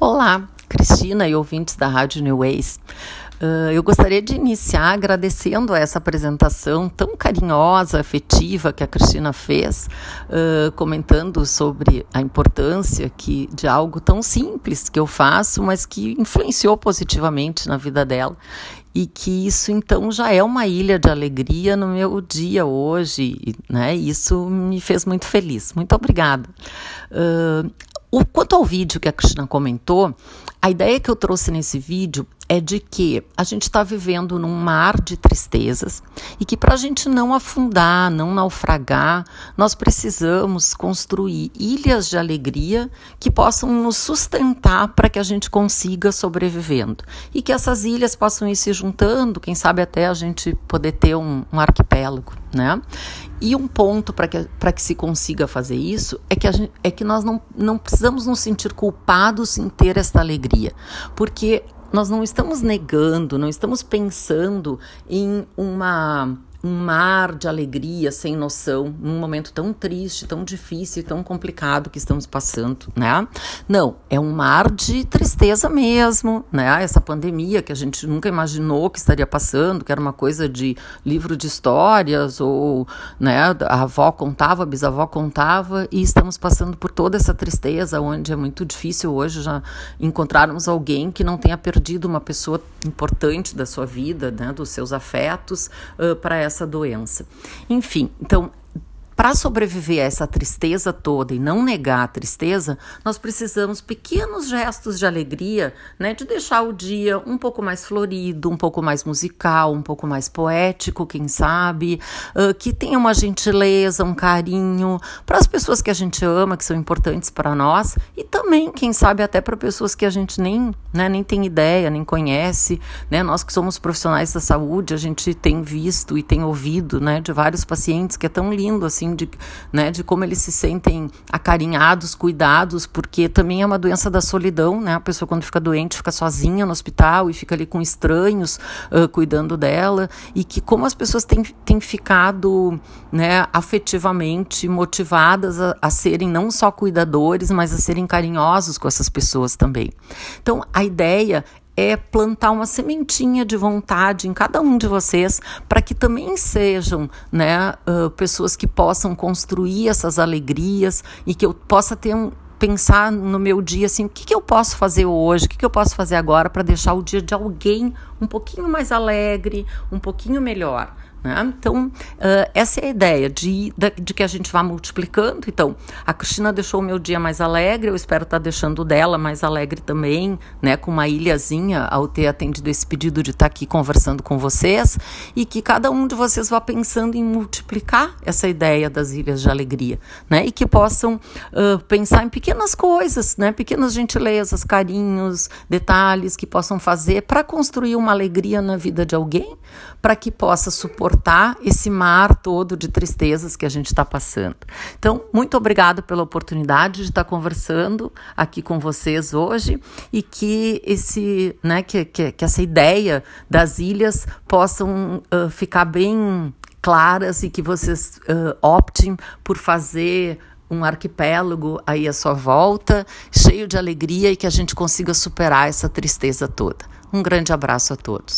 Olá, Cristina e ouvintes da Rádio New Ways. Uh, eu gostaria de iniciar agradecendo essa apresentação tão carinhosa, afetiva que a Cristina fez, uh, comentando sobre a importância que, de algo tão simples que eu faço, mas que influenciou positivamente na vida dela. E que isso então já é uma ilha de alegria no meu dia hoje, né? Isso me fez muito feliz. Muito obrigada. Uh, o, quanto ao vídeo que a Cristina comentou, a ideia que eu trouxe nesse vídeo é de que a gente está vivendo num mar de tristezas e que para a gente não afundar, não naufragar, nós precisamos construir ilhas de alegria que possam nos sustentar para que a gente consiga sobrevivendo. E que essas ilhas possam ir se juntando, quem sabe até a gente poder ter um, um arquipélago, né? E um ponto para que, que se consiga fazer isso é que, gente, é que nós não, não precisamos nos sentir culpados em ter esta alegria, porque nós não estamos negando, não estamos pensando em uma um mar de alegria sem noção num momento tão triste, tão difícil, tão complicado que estamos passando, né? Não, é um mar de tristeza mesmo, né? Essa pandemia que a gente nunca imaginou que estaria passando, que era uma coisa de livro de histórias ou, né, a avó contava, a bisavó contava e estamos passando por toda essa tristeza onde é muito difícil hoje já encontrarmos alguém que não tenha perdido uma pessoa importante da sua vida, né, dos seus afetos uh, para essa essa doença. Enfim, então para sobreviver a essa tristeza toda e não negar a tristeza, nós precisamos pequenos gestos de alegria, né, de deixar o dia um pouco mais florido, um pouco mais musical, um pouco mais poético, quem sabe, uh, que tenha uma gentileza, um carinho para as pessoas que a gente ama, que são importantes para nós, e também, quem sabe, até para pessoas que a gente nem, né, nem tem ideia, nem conhece, né, nós que somos profissionais da saúde, a gente tem visto e tem ouvido, né, de vários pacientes que é tão lindo assim assim, de, né, de como eles se sentem acarinhados, cuidados, porque também é uma doença da solidão, né? A pessoa quando fica doente fica sozinha no hospital e fica ali com estranhos uh, cuidando dela e que como as pessoas têm, têm ficado, né, afetivamente motivadas a, a serem não só cuidadores, mas a serem carinhosos com essas pessoas também. Então, a ideia é plantar uma sementinha de vontade em cada um de vocês para que também sejam né, uh, pessoas que possam construir essas alegrias e que eu possa ter um, pensar no meu dia assim, o que, que eu posso fazer hoje, o que, que eu posso fazer agora para deixar o dia de alguém um pouquinho mais alegre, um pouquinho melhor. Né? Então, uh, essa é a ideia de, de, que a gente vá multiplicando. Então, a Cristina deixou o meu dia mais alegre, eu espero estar tá deixando o dela mais alegre também, né? com uma ilhazinha, ao ter atendido esse pedido de estar tá aqui conversando com vocês, e que cada um de vocês vá pensando em multiplicar essa ideia das ilhas de alegria, né? e que possam uh, pensar em pequenas coisas, né? pequenas gentilezas, carinhos, detalhes que possam fazer para construir uma alegria na vida de alguém, para que possa suportar suportar esse mar todo de tristezas que a gente está passando. Então, muito obrigado pela oportunidade de estar conversando aqui com vocês hoje e que esse, né, que, que, que essa ideia das ilhas possam uh, ficar bem claras e que vocês uh, optem por fazer um arquipélago aí à sua volta, cheio de alegria e que a gente consiga superar essa tristeza toda. Um grande abraço a todos.